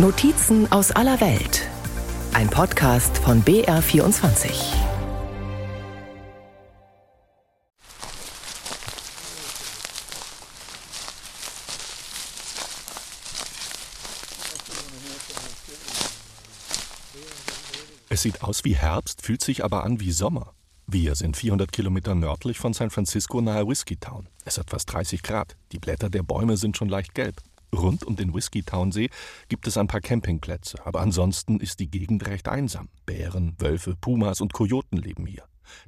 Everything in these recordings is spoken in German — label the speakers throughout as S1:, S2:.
S1: Notizen aus aller Welt. Ein Podcast von BR24.
S2: Es sieht aus wie Herbst, fühlt sich aber an wie Sommer. Wir sind 400 Kilometer nördlich von San Francisco nahe Whiskeytown. Es hat fast 30 Grad. Die Blätter der Bäume sind schon leicht gelb. Rund um den Whiskeytown-See gibt es ein paar Campingplätze, aber ansonsten ist die Gegend recht einsam. Bären, Wölfe, Pumas und Kojoten leben hier.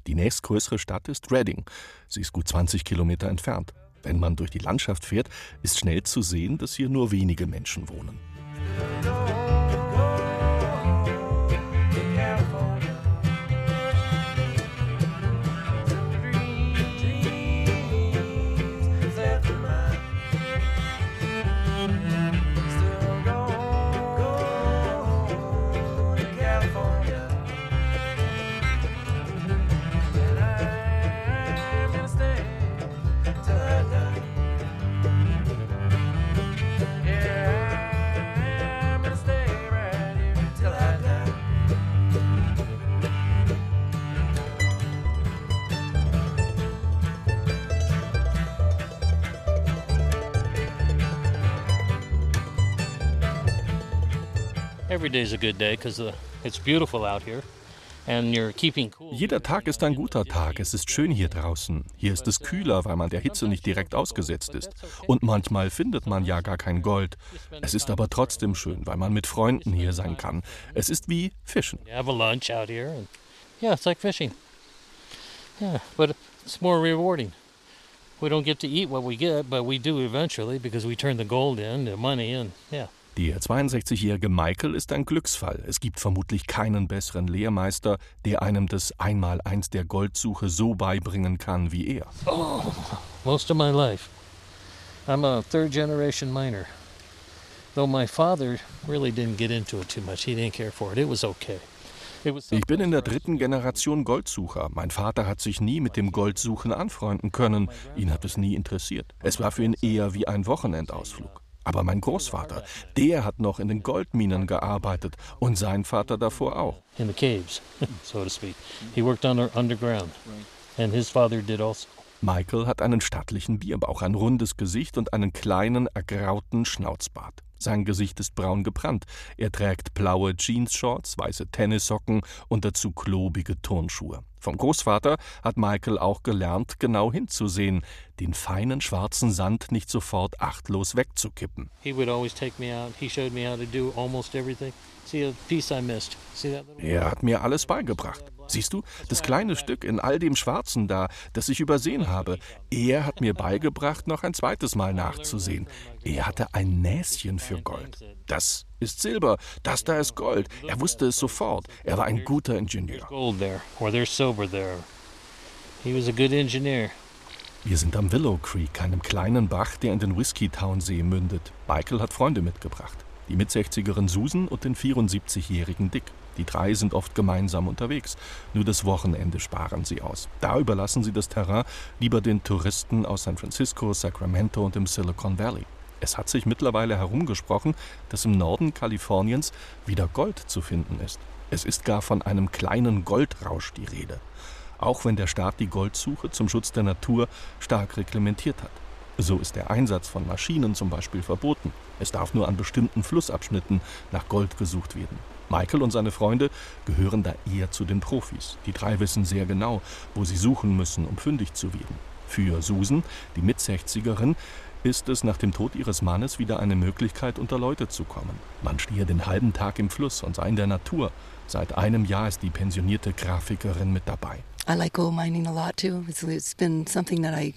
S2: Die nächstgrößere Stadt ist Redding. Sie ist gut 20 Kilometer entfernt. Wenn man durch die Landschaft fährt, ist schnell zu sehen, dass hier nur wenige Menschen wohnen. Jeder Tag ist ein guter Tag. Es ist schön hier draußen. Hier ist es kühler, weil man der Hitze nicht direkt ausgesetzt ist. Und manchmal findet man ja gar kein Gold. Es ist aber trotzdem schön, weil man mit Freunden hier sein kann. Es ist wie Fischen.
S3: Yeah, it's like fishing. Yeah, but it's more rewarding. We don't get to eat what we get, but we do eventually because we turn the gold into money and yeah.
S2: Der 62-jährige Michael ist ein Glücksfall. Es gibt vermutlich keinen besseren Lehrmeister, der einem das Einmaleins der Goldsuche so beibringen kann wie er.
S3: Oh, most of my life. I'm a third generation miner. Though my father really didn't get into it too much. He didn't care for it. It was okay.
S2: Ich bin in der dritten Generation Goldsucher. Mein Vater hat sich nie mit dem Goldsuchen anfreunden können. Ihn hat es nie interessiert. Es war für ihn eher wie ein Wochenendausflug. Aber mein Großvater, der hat noch in den Goldminen gearbeitet und sein Vater davor auch.
S3: In the caves, so to speak. He worked under, underground. And his father did also.
S2: Michael hat einen stattlichen Bierbauch, ein rundes Gesicht und einen kleinen, ergrauten Schnauzbart. Sein Gesicht ist braun gebrannt. Er trägt blaue Jeansshorts, weiße Tennissocken und dazu klobige Turnschuhe. Vom Großvater hat Michael auch gelernt, genau hinzusehen, den feinen schwarzen Sand nicht sofort achtlos wegzukippen. Er hat mir alles beigebracht. Siehst du, das kleine Stück in all dem Schwarzen da, das ich übersehen habe, er hat mir beigebracht, noch ein zweites Mal nachzusehen. Er hatte ein Näschen für Gold. Das ist Silber, das da ist Gold. Er wusste es sofort. Er war ein guter Ingenieur. Wir sind am Willow Creek, einem kleinen Bach, der in den Whiskeytown-See mündet. Michael hat Freunde mitgebracht. Die Mit-60erin Susan und den 74-jährigen Dick. Die drei sind oft gemeinsam unterwegs. Nur das Wochenende sparen sie aus. Da überlassen sie das Terrain lieber den Touristen aus San Francisco, Sacramento und dem Silicon Valley. Es hat sich mittlerweile herumgesprochen, dass im Norden Kaliforniens wieder Gold zu finden ist. Es ist gar von einem kleinen Goldrausch die Rede. Auch wenn der Staat die Goldsuche zum Schutz der Natur stark reglementiert hat. So ist der Einsatz von Maschinen zum Beispiel verboten. Es darf nur an bestimmten Flussabschnitten nach Gold gesucht werden. Michael und seine Freunde gehören da eher zu den Profis. Die drei wissen sehr genau, wo sie suchen müssen, um fündig zu werden. Für Susan, die Mit-60erin, ist es nach dem Tod ihres Mannes wieder eine Möglichkeit, unter Leute zu kommen. Man stehe den halben Tag im Fluss und sei in der Natur. Seit einem Jahr ist die pensionierte Grafikerin mit dabei.
S4: I like gold mining a lot too. It's, been something that I.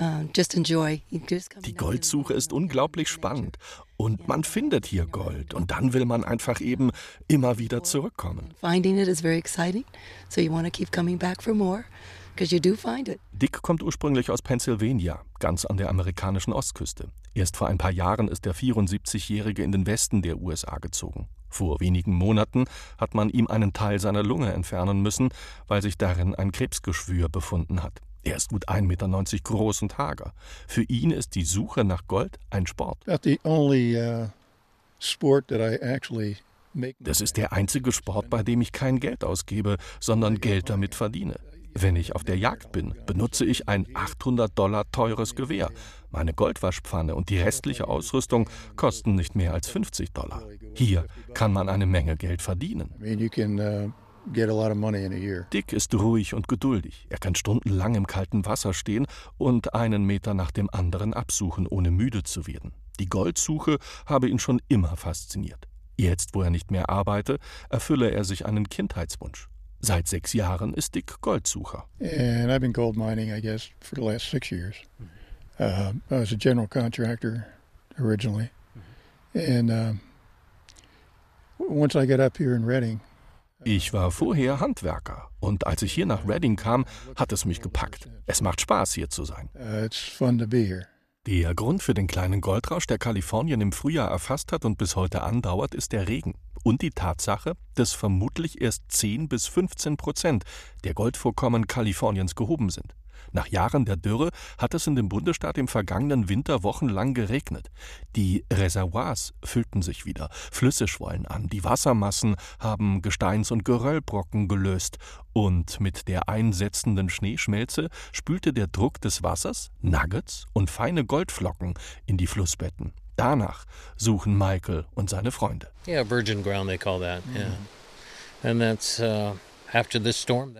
S2: Die Goldsuche ist unglaublich spannend und man findet hier Gold und dann will man einfach eben immer wieder zurückkommen.
S4: Finding it is very exciting, so you want to keep coming back for more.
S2: Dick kommt ursprünglich aus Pennsylvania, ganz an der amerikanischen Ostküste. Erst vor ein paar Jahren ist der 74-Jährige in den Westen der USA gezogen. Vor wenigen Monaten hat man ihm einen Teil seiner Lunge entfernen müssen, weil sich darin ein Krebsgeschwür befunden hat. Er ist gut 1,90 Meter groß und hager. Für ihn ist die Suche nach Gold ein Sport.
S5: uh,
S2: Das ist der einzige Sport, bei dem ich kein Geld ausgebe, sondern Geld damit verdiene. Wenn ich auf der Jagd bin, benutze ich ein 800 Dollar teures Gewehr. Meine Goldwaschpfanne und die restliche Ausrüstung kosten nicht mehr als 50 Dollar. Hier kann man eine Menge Geld verdienen. Dick ist ruhig und geduldig. Er kann stundenlang im kalten Wasser stehen und einen Meter nach dem anderen absuchen, ohne müde zu werden. Die Goldsuche habe ihn schon immer fasziniert. Jetzt, wo er nicht mehr arbeite, erfülle er sich einen Kindheitswunsch. Seit sechs Jahren ist Dick Goldsucher.
S5: And I've been gold mining, I guess, for the last six years. Uh, I was a general contractor originally, and uh, once I got up here in Reading.
S2: Ich war vorher Handwerker und als ich hier nach Reading kam, hat es mich gepackt. Es macht Spaß, hier zu sein.
S5: Uh.
S2: Der Grund für den kleinen Goldrausch, der Kalifornien im Frühjahr erfasst hat und bis heute andauert, ist der Regen und die Tatsache, dass vermutlich erst 10 bis 15 Prozent der Goldvorkommen Kaliforniens gehoben sind. Nach Jahren der Dürre hat es in dem Bundesstaat im vergangenen Winter wochenlang geregnet. Die Reservoirs füllten sich wieder, Flüsse schwollen an, die Wassermassen haben Gesteins- und Geröllbrocken gelöst, und mit der einsetzenden Schneeschmelze spülte der Druck des Wassers Nuggets und feine Goldflocken in die Flussbetten. Danach suchen Michael und seine Freunde.
S3: Yeah, virgin ground they call that. Yeah. And that's uh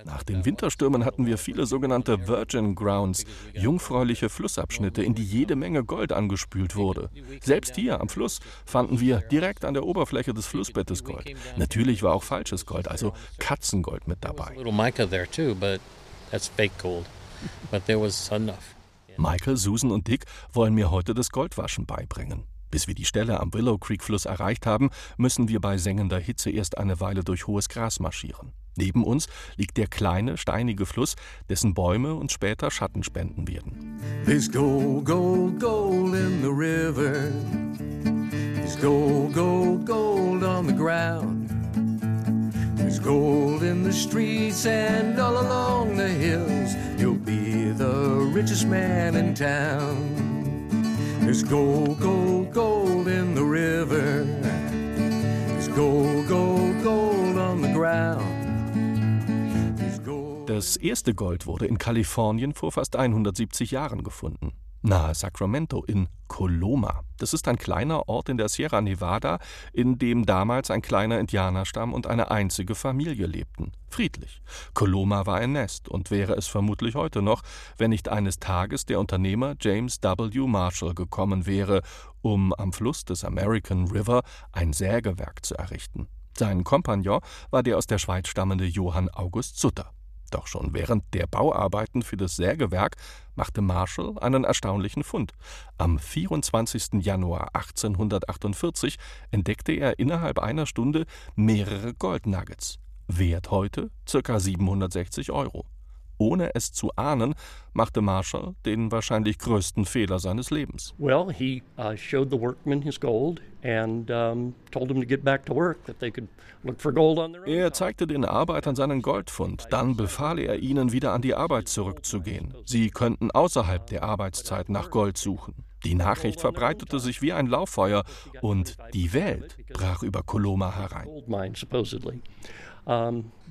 S2: nach den Winterstürmen hatten wir viele sogenannte Virgin Grounds, jungfräuliche Flussabschnitte, in die jede Menge Gold angespült wurde. Selbst hier am Fluss fanden wir direkt an der Oberfläche des Flussbettes Gold. Natürlich war auch falsches Gold, also Katzengold mit dabei. Michael, Susan und Dick wollen mir heute das Goldwaschen beibringen. Bis wir die Stelle am Willow Creek Fluss erreicht haben, müssen wir bei sengender Hitze erst eine Weile durch hohes Gras marschieren. Neben uns liegt der kleine, steinige Fluss, dessen Bäume uns später Schatten spenden werden. There's gold, gold, gold in the river. There's gold, gold, gold on the ground. There's gold in the streets and all along the hills. You'll be the richest man in town. There's gold, gold, gold in the river. Das erste Gold wurde in Kalifornien vor fast 170 Jahren gefunden. Nahe Sacramento in Coloma. Das ist ein kleiner Ort in der Sierra Nevada, in dem damals ein kleiner Indianerstamm und eine einzige Familie lebten. Friedlich. Coloma war ein Nest und wäre es vermutlich heute noch, wenn nicht eines Tages der Unternehmer James W. Marshall gekommen wäre, um am Fluss des American River ein Sägewerk zu errichten. Sein Kompagnon war der aus der Schweiz stammende Johann August Sutter. Doch schon während der Bauarbeiten für das Sägewerk machte Marshall einen erstaunlichen Fund. Am 24. Januar 1848 entdeckte er innerhalb einer Stunde mehrere Goldnuggets. Wert heute ca. 760 Euro. Ohne es zu ahnen, machte Marshall den wahrscheinlich größten Fehler seines Lebens.
S6: Well, he uh, showed the workmen his gold and told them to get back to work, that they could look for gold on their own.
S2: Er zeigte den Arbeitern seinen Goldfund, dann befahl er ihnen, wieder an die Arbeit zurückzugehen. Sie könnten außerhalb der Arbeitszeit nach Gold suchen. Die Nachricht verbreitete sich wie ein Lauffeuer und die Welt brach über Coloma herein.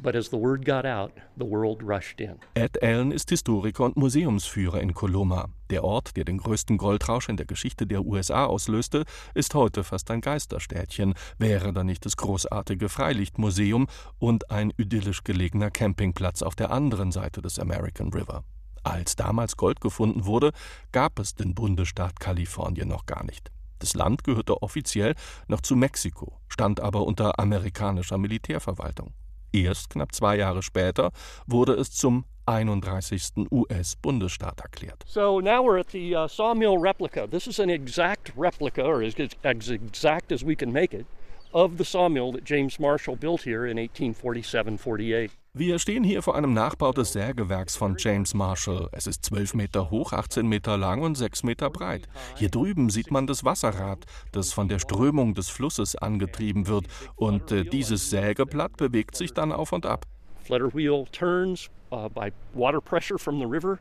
S6: But as the word got out, the world rushed in.
S2: Ed Allen ist Historiker und Museumsführer in Coloma. Der Ort, der den größten Goldrausch in der Geschichte der USA auslöste, ist heute fast ein Geisterstädtchen, wäre da nicht das großartige Freilichtmuseum und ein idyllisch gelegener Campingplatz auf der anderen Seite des American River. Als damals Gold gefunden wurde, gab es den Bundesstaat Kalifornien noch gar nicht. Das Land gehörte offiziell noch zu Mexiko, stand aber unter amerikanischer Militärverwaltung. Erst knapp zwei Jahre später wurde es zum 31. US-Bundesstaat erklärt.
S6: So now we're at the uh, sawmill replica. This is an exact replica, or as, as exact as we can make it, of the sawmill that James Marshall built here in 1847-48.
S2: Wir stehen hier vor einem Nachbau des Sägewerks von James Marshall. Es ist 12 Meter hoch, 18 Meter lang und 6 Meter breit. Hier drüben sieht man das Wasserrad, das von der Strömung des Flusses angetrieben wird. Und äh, dieses Sägeblatt bewegt sich dann auf und ab.
S6: Flutter wheel turns uh, by water pressure from the river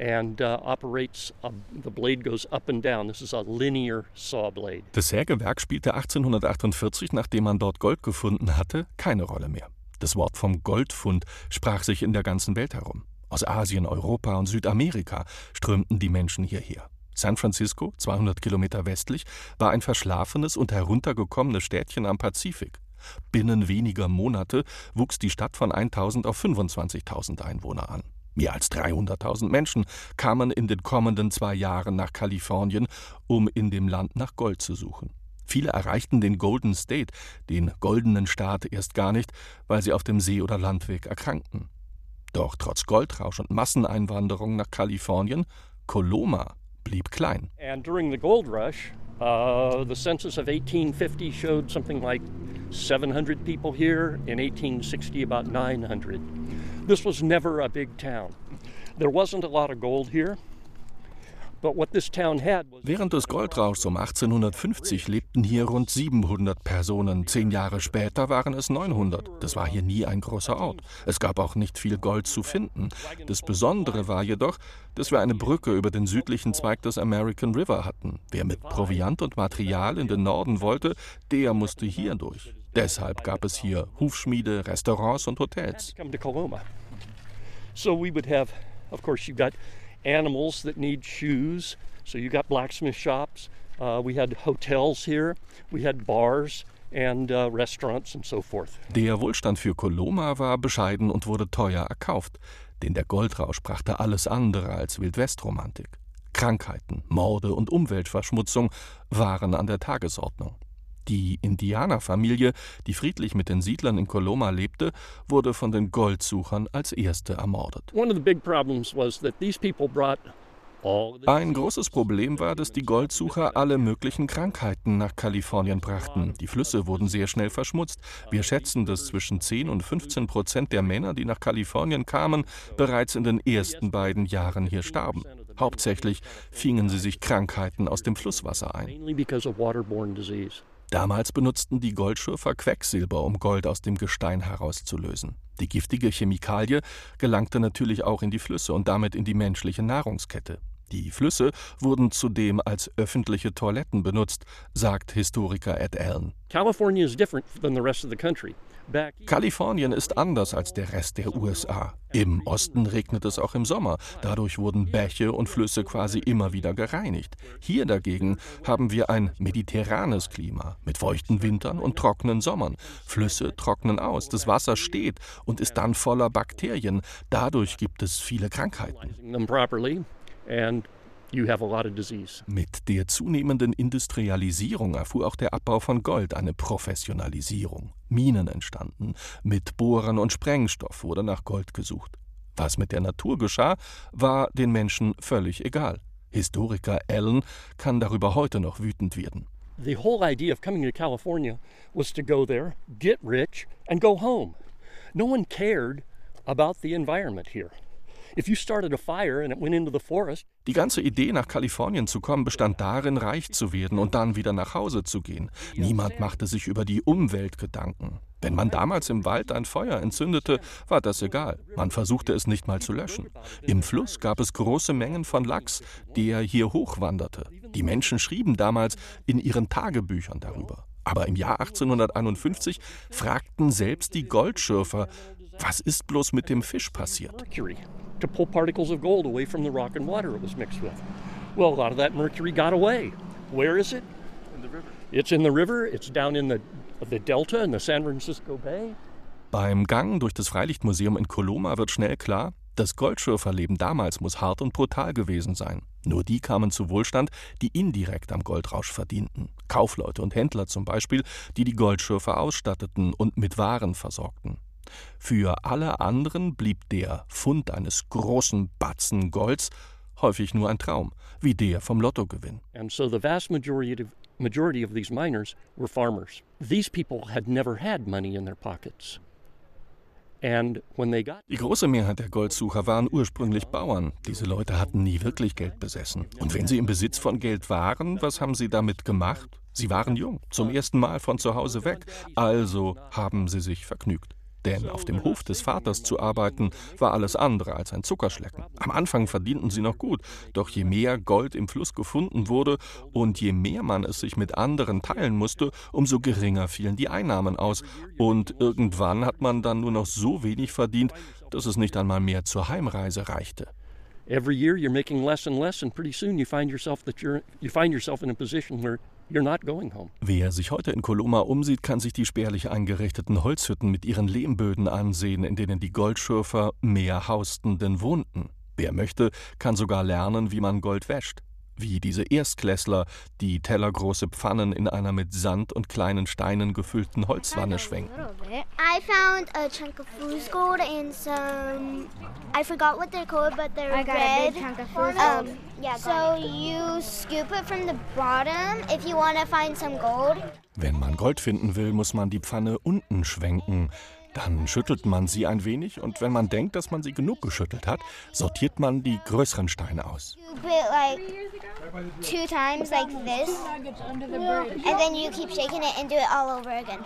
S6: and uh, operates, a, the blade goes up and down. This is a linear saw blade.
S2: Das Sägewerk spielte 1848, nachdem man dort Gold gefunden hatte, keine Rolle mehr. Das Wort vom Goldfund sprach sich in der ganzen Welt herum. Aus Asien, Europa und Südamerika strömten die Menschen hierher. San Francisco, 200 Kilometer westlich, war ein verschlafenes und heruntergekommenes Städtchen am Pazifik. Binnen weniger Monate wuchs die Stadt von 1000 auf 25.000 Einwohner an. Mehr als 300.000 Menschen kamen in den kommenden zwei Jahren nach Kalifornien, um in dem Land nach Gold zu suchen. Viele erreichten den Golden State, den goldenen Staat, erst gar nicht, weil sie auf dem See- oder Landweg erkrankten. Doch trotz Goldrausch und Masseneinwanderung nach Kalifornien, Coloma blieb klein.
S6: And during the gold rush, uh, the census of 1850 showed something like 700 people here, in 1860 about 900. This was never a big town. There wasn't a lot of gold here.
S2: Während des Goldrauschs um 1850 lebten hier rund 700 Personen. Zehn Jahre später waren es 900. Das war hier nie ein großer Ort. Es gab auch nicht viel Gold zu finden. Das Besondere war jedoch, dass wir eine Brücke über den südlichen Zweig des American River hatten. Wer mit Proviant und Material in den Norden wollte, der musste hier durch. Deshalb gab es hier Hufschmiede, Restaurants und Hotels.
S6: So we would have, of course, you got animals that need shoes. So you got blacksmith shops. Uh, we had hotels here. We had bars and uh, restaurants and so forth.
S2: Der Wohlstand für Coloma war bescheiden und wurde teuer erkauft, denn der Goldrausch brachte alles andere als Wildwestromantik. Krankheiten, Morde und Umweltverschmutzung waren an der Tagesordnung. Die Indianerfamilie, die friedlich mit den Siedlern in Coloma lebte, wurde von den Goldsuchern als erste ermordet. Ein großes Problem war, dass die Goldsucher alle möglichen Krankheiten nach Kalifornien brachten. Die Flüsse wurden sehr schnell verschmutzt. Wir schätzen, dass zwischen 10 und 15 Prozent der Männer, die nach Kalifornien kamen, bereits in den ersten beiden Jahren hier starben. Hauptsächlich fingen sie sich Krankheiten aus dem Flusswasser ein. Damals benutzten die Goldschürfer Quecksilber, um Gold aus dem Gestein herauszulösen. Die giftige Chemikalie gelangte natürlich auch in die Flüsse und damit in die menschliche Nahrungskette. Die Flüsse wurden zudem als öffentliche Toiletten benutzt, sagt Historiker Ed Allen.
S6: California is different than the rest of the country.
S2: Kalifornien ist anders als der Rest der USA. Im Osten regnet es auch im Sommer. Dadurch wurden Bäche und Flüsse quasi immer wieder gereinigt. Hier dagegen haben wir ein mediterranes Klima mit feuchten Wintern und trockenen Sommern. Flüsse trocknen aus, das Wasser steht und ist dann voller Bakterien. Dadurch gibt es viele Krankheiten. Mit der zunehmenden Industrialisierung erfuhr auch der Abbau von Gold eine Professionalisierung. Minen entstanden, mit Bohrern und Sprengstoff wurde nach Gold gesucht. Was mit der Natur geschah, war den Menschen völlig egal. Historiker Allen kann darüber heute noch wütend werden.
S6: The whole idea of coming to California was to go there, get rich and go home. No one cared about the environment here.
S2: Die ganze Idee, nach Kalifornien zu kommen, bestand darin, reich zu werden und dann wieder nach Hause zu gehen. Niemand machte sich über die Umwelt Gedanken. Wenn man damals im Wald ein Feuer entzündete, war das egal. Man versuchte es nicht mal zu löschen. Im Fluss gab es große Mengen von Lachs, der hier hochwanderte. Die Menschen schrieben damals in ihren Tagebüchern darüber. Aber im Jahr 1851 fragten selbst die Goldschürfer, was ist bloß mit dem Fisch passiert?
S6: To pull particles of gold away from the rock and water it was mixed with. Well, a lot of that mercury got away. Where is it? In the river. It's in the river. It's down in the, the delta in the San Francisco Bay.
S2: Beim Gang durch das Freilichtmuseum in Coloma wird schnell klar, das Goldschürferleben damals muss hart und brutal gewesen sein. Nur die kamen zu Wohlstand, die indirekt am Goldrausch verdienten. Kaufleute und Händler zum Beispiel, die die Goldschürfer ausstatteten und mit Waren versorgten. Für alle anderen blieb der Fund eines großen Batzen Golds häufig nur ein Traum, wie der vom Lottogewinn.
S6: And so the vast majority of, majority of these miners were farmers. These people had never had money in their pockets.
S2: Die große Mehrheit der Goldsucher waren ursprünglich Bauern. Diese Leute hatten nie wirklich Geld besessen. Und wenn sie im Besitz von Geld waren, was haben sie damit gemacht? Sie waren jung, zum ersten Mal von zu Hause weg, also haben sie sich vergnügt. Denn auf dem Hof des Vaters zu arbeiten, war alles andere als ein Zuckerschlecken. Am Anfang verdienten sie noch gut, doch je mehr Gold im Fluss gefunden wurde und je mehr man es sich mit anderen teilen musste, umso geringer fielen die Einnahmen aus. Und irgendwann hat man dann nur noch so wenig verdient, dass es nicht einmal mehr zur Heimreise reichte.
S6: Every year you're making less and less, and pretty soon you find yourself that you're you find yourself in a position where
S2: Wer sich heute in Coloma umsieht, kann sich die spärlich eingerichteten Holzhütten mit ihren Lehmböden ansehen, in denen die Goldschürfer mehr hausten denn wohnten. Wer möchte, kann sogar lernen, wie man Gold wäscht wie diese Erstklässler, die tellergroße Pfannen in einer mit Sand und kleinen Steinen gefüllten Holzwanne schwenken.
S7: I found a chunk of fool's gold and some. I forgot what they're called, but they're
S8: I got
S7: red.
S8: a big chunk of fool's
S7: Um,
S8: gold.
S7: yeah, so you scoop it from the bottom if you want to find some gold.
S2: Wenn man Gold finden will, muss man die Pfanne unten schwenken. Dann schüttelt man sie ein wenig und wenn man denkt, dass man sie genug geschüttelt hat, sortiert man die größeren Steine aus.
S7: Two times, like this, and then you keep shaking it and do it all over again.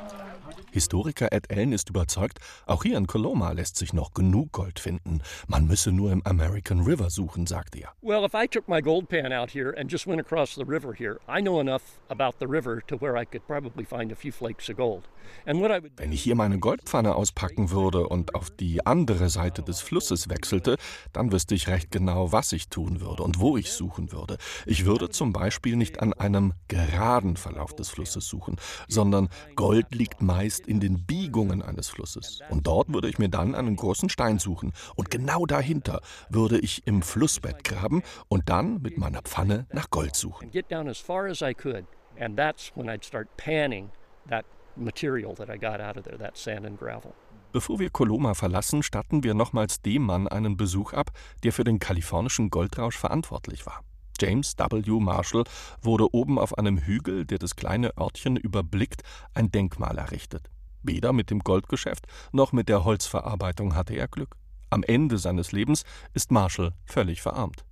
S2: Historiker Ed Allen ist überzeugt, auch hier in Coloma lässt sich noch genug Gold finden. Man müsse nur im American River suchen, sagt er.
S6: Well, if I took my gold pan out here and just went across the river here, I know enough about the river to where I could probably find a few flakes of gold. And what I would
S2: Wenn ich hier meine Goldpfanne auspacken würde und auf die andere Seite des Flusses wechselte, dann wüsste ich recht genau, was ich tun würde und wo ich suchen würde. Ich würde zum Beispiel nicht an einem geraden Verlauf des Flusses suchen, sondern Gold liegt meist in den Biegungen eines Flusses. Und dort würde ich mir dann einen großen Stein suchen. Und genau dahinter würde ich im Flussbett graben und dann mit meiner Pfanne nach Gold suchen.
S6: and get down as far as I could, and that's when I'd start panning that material that I got out of there, that sand and gravel.
S2: Bevor wir Coloma verlassen, statten wir nochmals dem Mann einen Besuch ab, der für den kalifornischen Goldrausch verantwortlich war. James W. Marshall wurde oben auf einem Hügel, der das kleine Örtchen überblickt, ein Denkmal errichtet. Weder mit dem Goldgeschäft noch mit der Holzverarbeitung hatte er Glück. Am Ende seines Lebens ist Marshall völlig verarmt.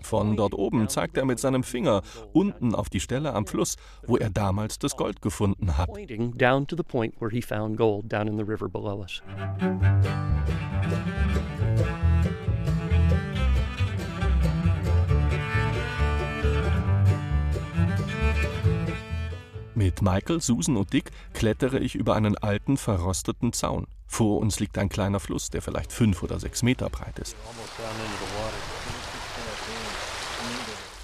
S2: Von dort oben zeigt er mit seinem Finger unten auf die Stelle am Fluss, wo er damals das Gold gefunden hat. Mit Michael, Susan und Dick klettere ich über einen alten, verrosteten Zaun. Vor uns liegt ein kleiner Fluss, der vielleicht fünf oder sechs Meter breit ist.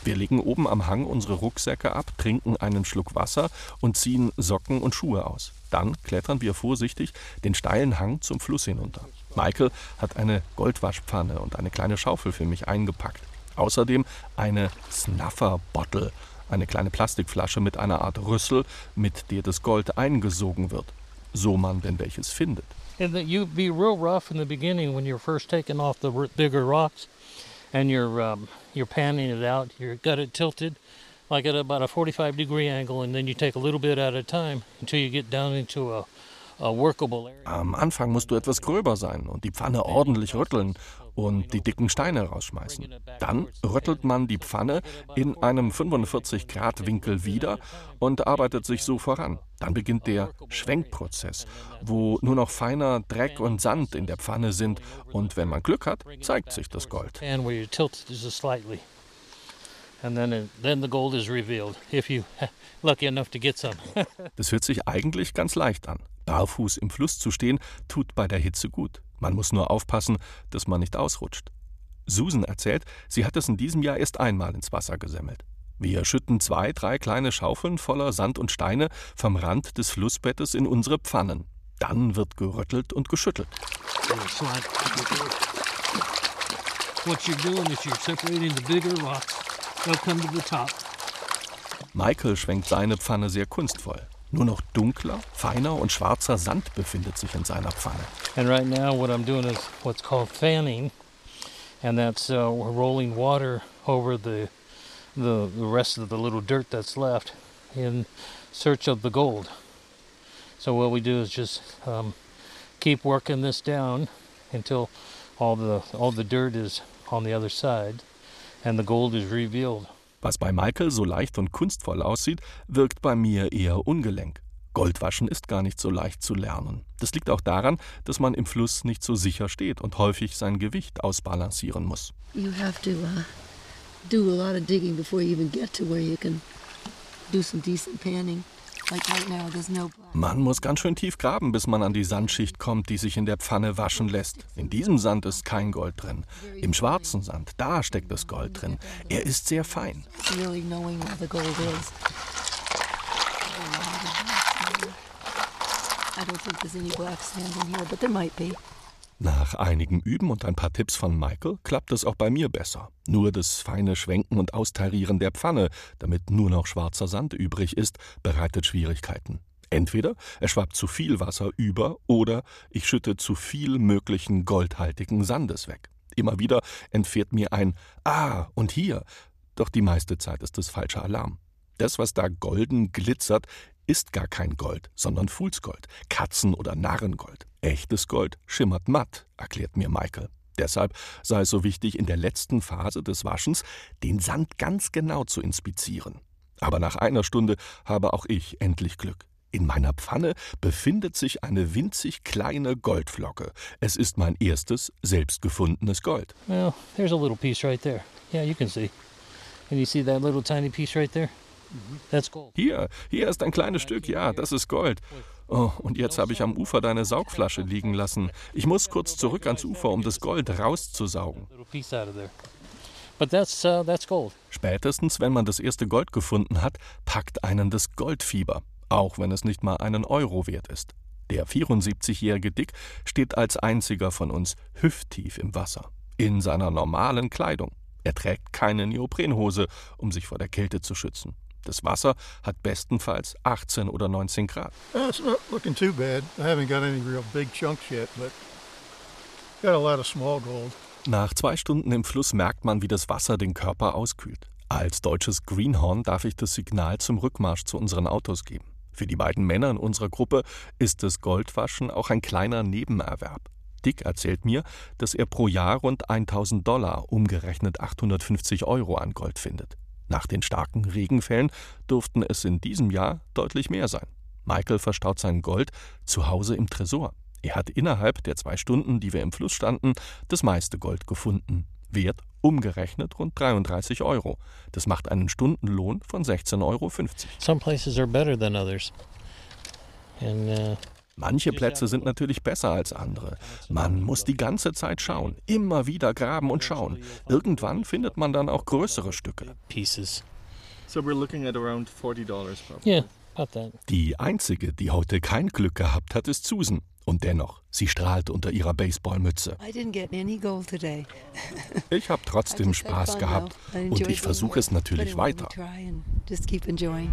S2: Wir legen oben am Hang unsere Rucksäcke ab, trinken einen Schluck Wasser und ziehen Socken und Schuhe aus. Dann klettern wir vorsichtig den steilen Hang zum Fluss hinunter. Michael hat eine Goldwaschpfanne und eine kleine Schaufel für mich eingepackt. Außerdem eine Snuffer-Bottle, eine kleine Plastikflasche mit einer Art Rüssel, mit der das Gold eingesogen wird, so man denn welches findet.
S3: And that you'd be real rough in the beginning when you're first taking off the bigger rocks, and you're um, you're panning it out. You've got it tilted, like at about a 45 degree angle, and then you take a little bit at a time until you get down into a.
S2: Am Anfang musst du etwas gröber sein und die Pfanne ordentlich rütteln und die dicken Steine rausschmeißen. Dann rüttelt man die Pfanne in einem 45-Grad-Winkel wieder und arbeitet sich so voran. Dann beginnt der Schwenkprozess, wo nur noch feiner Dreck und Sand in der Pfanne sind und wenn man Glück hat, zeigt sich das Gold. Das hört sich eigentlich ganz leicht an. Barfuß im Fluss zu stehen, tut bei der Hitze gut. Man muss nur aufpassen, dass man nicht ausrutscht. Susan erzählt, sie hat es in diesem Jahr erst einmal ins Wasser gesemmelt. Wir schütten zwei, drei kleine Schaufeln voller Sand und Steine vom Rand des Flussbettes in unsere Pfannen. Dann wird gerüttelt und geschüttelt. Michael schwenkt seine Pfanne sehr kunstvoll. Nur noch dunkler, feiner und schwarzer Sand befindet sich in seiner Pfanne.
S3: And right now, what I'm doing is what's called fanning, and that's uh, rolling water over the, the the rest of the little dirt that's left in search of the gold. So what we do is just um, keep working this down until all the all the dirt is on the other side, and the gold is revealed.
S2: Was bei Michael so leicht und kunstvoll aussieht, wirkt bei mir eher ungelenk. Goldwaschen ist gar nicht so leicht zu lernen. Das liegt auch daran, dass man im Fluss nicht so sicher steht und häufig sein Gewicht ausbalancieren muss.
S4: You have to uh, do a lot of digging before you even get to where you can do some decent panning.
S2: Man muss ganz schön tief graben, bis man an die Sandschicht kommt, die sich in der Pfanne waschen lässt. In diesem Sand ist kein Gold drin. Im schwarzen Sand, da steckt das Gold drin. Er ist sehr fein.
S4: I don't think there's any black sand in here, but there might be.
S2: Nach einigem Üben und ein paar Tipps von Michael klappt es auch bei mir besser. Nur das feine Schwenken und Austarieren der Pfanne, damit nur noch schwarzer Sand übrig ist, bereitet Schwierigkeiten. Entweder es schwappt zu viel Wasser über oder ich schütte zu viel möglichen goldhaltigen Sandes weg. Immer wieder entfährt mir ein Ah und hier, doch die meiste Zeit ist es falscher Alarm. Das, was da golden glitzert, ist gar kein Gold, sondern Fuhlsgold, Katzen- oder Narrengold. Echtes Gold schimmert matt, erklärt mir Michael. Deshalb sei es so wichtig, in der letzten Phase des Waschens den Sand ganz genau zu inspizieren. Aber nach einer Stunde habe auch ich endlich Glück. In meiner Pfanne befindet sich eine winzig kleine Goldflocke. Es ist mein erstes selbst gefundenes Gold.
S3: Well, there's a little piece right there. Yeah, you can see. Can you see that little tiny piece right there?
S2: Hier, hier ist ein kleines Stück, ja, das ist Gold. Oh, und jetzt habe ich am Ufer deine Saugflasche liegen lassen. Ich muss kurz zurück ans Ufer, um das Gold rauszusaugen.
S3: Uh.
S2: Spätestens, wenn man das erste Gold gefunden hat, packt einen das Goldfieber, auch wenn es nicht mal einen Euro wert ist. Der 74-jährige Dick steht als einziger von uns hüfttief im Wasser, in seiner normalen Kleidung. Er trägt keine Neoprenhose, um sich vor der Kälte zu schützen. Das Wasser hat bestenfalls 18 oder 19 Grad.
S5: It's not looking too bad. I haven't got any real big chunks yet, but got a lot of small gold.
S2: Nach zwei Stunden im Fluss merkt man, wie das Wasser den Körper auskühlt. Als deutsches Greenhorn darf ich das Signal zum Rückmarsch zu unseren Autos geben. Für die beiden Männer in unserer Gruppe ist das Goldwaschen auch ein kleiner Nebenerwerb. Dick erzählt mir, dass er pro Jahr rund 1000 Dollar, umgerechnet 850 Euro an Gold findet. Nach den starken Regenfällen durften es in diesem Jahr deutlich mehr sein. Michael verstaut sein Gold zu Hause im Tresor. Er hat innerhalb der zwei Stunden, die wir im Fluss standen, das meiste Gold gefunden. Wert umgerechnet rund 33 Euro. Das macht einen Stundenlohn von 16,50 Euro.
S3: Some places are better than others. And uh,
S2: Manche Plätze sind natürlich besser als andere. Man muss die ganze Zeit schauen, immer wieder graben und schauen. Irgendwann findet man dann auch größere Stücke.
S3: pieces.
S8: So we're looking at around forty dollars probably.
S3: Yeah, about that.
S2: Die einzige, die heute kein Glück gehabt hat, ist Susan. Und dennoch, sie strahlt unter ihrer Baseballmütze.
S4: I didn't get any gold today.
S2: Ich habe trotzdem Spaß gehabt und ich versuche es natürlich weiter.
S4: Just keep enjoying.